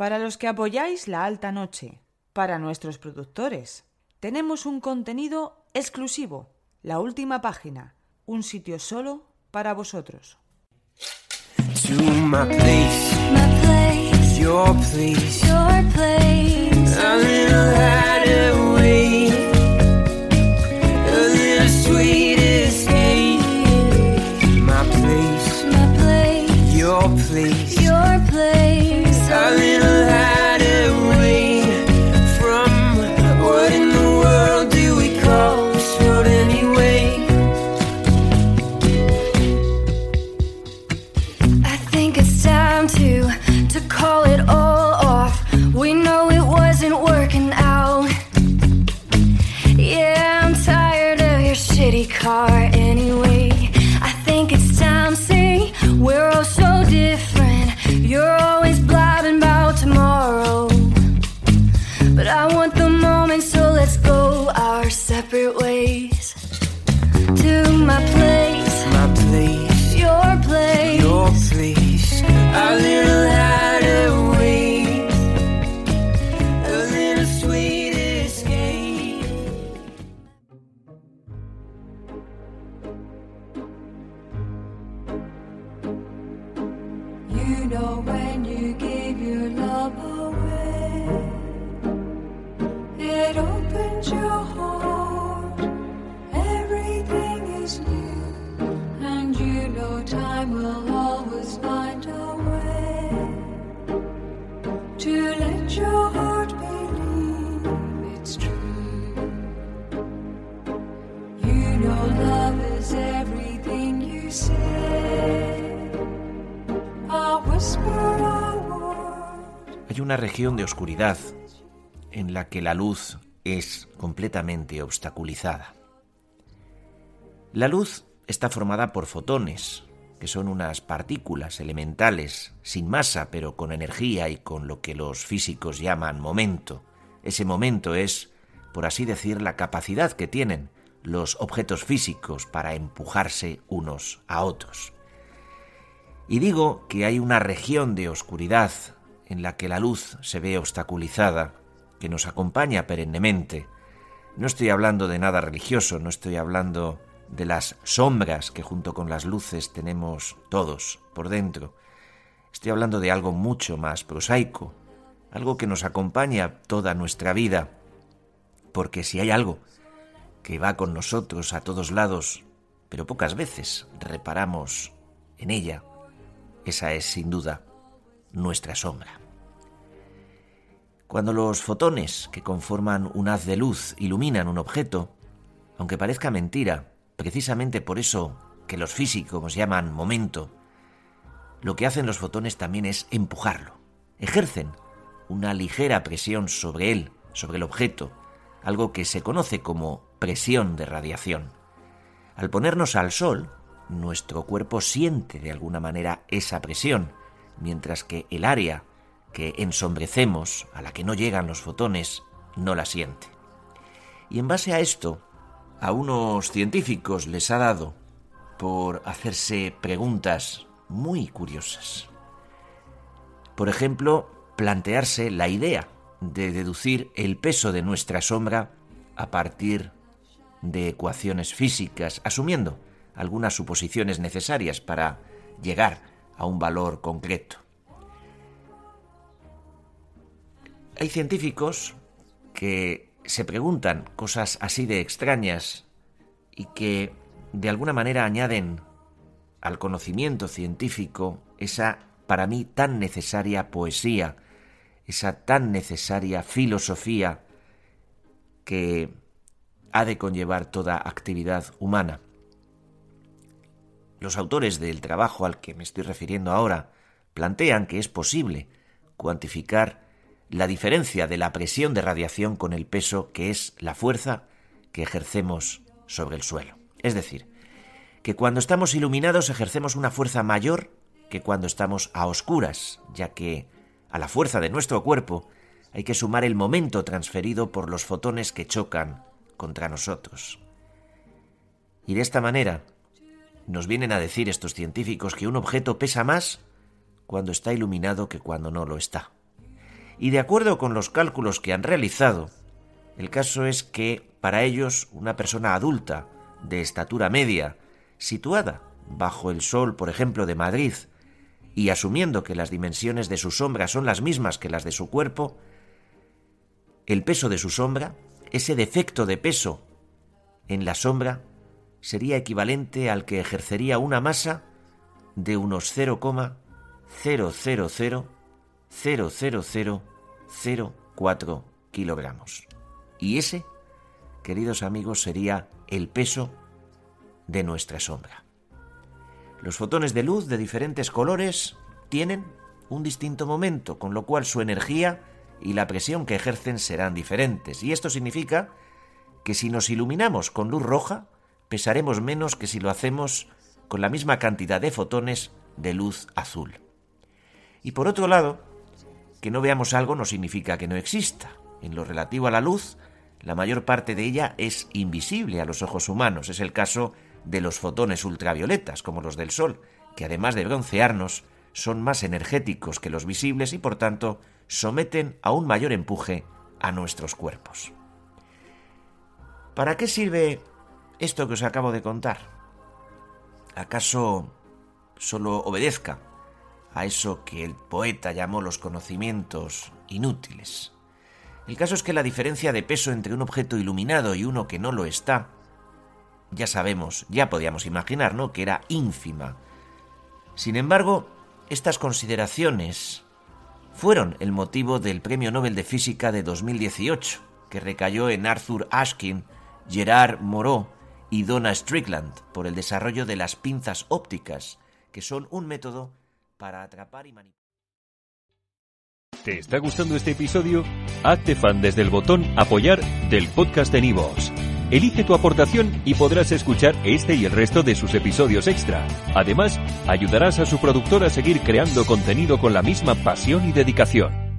Para los que apoyáis la alta noche, para nuestros productores, tenemos un contenido exclusivo, la última página, un sitio solo para vosotros. to my place, My place, your place, your place. It's time to to call it all off. We know it wasn't working out. Yeah, I'm tired of your shitty car time will always find Hay una región de oscuridad en la que la luz es completamente obstaculizada. La luz está formada por fotones, que son unas partículas elementales sin masa pero con energía y con lo que los físicos llaman momento. Ese momento es, por así decir, la capacidad que tienen los objetos físicos para empujarse unos a otros. Y digo que hay una región de oscuridad en la que la luz se ve obstaculizada, que nos acompaña perennemente. No estoy hablando de nada religioso, no estoy hablando de las sombras que junto con las luces tenemos todos por dentro. Estoy hablando de algo mucho más prosaico, algo que nos acompaña toda nuestra vida, porque si hay algo que va con nosotros a todos lados, pero pocas veces reparamos en ella, esa es sin duda nuestra sombra. Cuando los fotones que conforman un haz de luz iluminan un objeto, aunque parezca mentira, precisamente por eso que los físicos llaman momento, lo que hacen los fotones también es empujarlo. Ejercen una ligera presión sobre él, sobre el objeto, algo que se conoce como presión de radiación. Al ponernos al sol, nuestro cuerpo siente de alguna manera esa presión, mientras que el área que ensombrecemos, a la que no llegan los fotones, no la siente. Y en base a esto, a unos científicos les ha dado por hacerse preguntas muy curiosas. Por ejemplo, plantearse la idea de deducir el peso de nuestra sombra a partir de ecuaciones físicas, asumiendo algunas suposiciones necesarias para llegar a un valor concreto. Hay científicos que se preguntan cosas así de extrañas y que de alguna manera añaden al conocimiento científico esa para mí tan necesaria poesía, esa tan necesaria filosofía que ha de conllevar toda actividad humana. Los autores del trabajo al que me estoy refiriendo ahora plantean que es posible cuantificar la diferencia de la presión de radiación con el peso que es la fuerza que ejercemos sobre el suelo. Es decir, que cuando estamos iluminados ejercemos una fuerza mayor que cuando estamos a oscuras, ya que a la fuerza de nuestro cuerpo hay que sumar el momento transferido por los fotones que chocan contra nosotros. Y de esta manera nos vienen a decir estos científicos que un objeto pesa más cuando está iluminado que cuando no lo está. Y de acuerdo con los cálculos que han realizado, el caso es que para ellos una persona adulta de estatura media, situada bajo el sol, por ejemplo, de Madrid, y asumiendo que las dimensiones de su sombra son las mismas que las de su cuerpo, el peso de su sombra, ese defecto de peso en la sombra, sería equivalente al que ejercería una masa de unos 0,0000004 kilogramos. Y ese, queridos amigos, sería el peso de nuestra sombra. Los fotones de luz de diferentes colores tienen un distinto momento, con lo cual su energía y la presión que ejercen serán diferentes. Y esto significa que si nos iluminamos con luz roja, pesaremos menos que si lo hacemos con la misma cantidad de fotones de luz azul. Y por otro lado, que no veamos algo no significa que no exista. En lo relativo a la luz, la mayor parte de ella es invisible a los ojos humanos. Es el caso de los fotones ultravioletas, como los del Sol, que además de broncearnos, son más energéticos que los visibles y por tanto someten a un mayor empuje a nuestros cuerpos. ¿Para qué sirve esto que os acabo de contar? ¿Acaso solo obedezca a eso que el poeta llamó los conocimientos inútiles? El caso es que la diferencia de peso entre un objeto iluminado y uno que no lo está ya sabemos, ya podíamos imaginar, ¿no?, que era ínfima. Sin embargo, estas consideraciones fueron el motivo del Premio Nobel de Física de 2018, que recayó en Arthur Ashkin, Gerard Moreau y Donna Strickland por el desarrollo de las pinzas ópticas, que son un método para atrapar y manipular. ¿Te está gustando este episodio? Hazte fan desde el botón Apoyar del podcast de Nivos. Elige tu aportación y podrás escuchar este y el resto de sus episodios extra. Además, ayudarás a su productor a seguir creando contenido con la misma pasión y dedicación.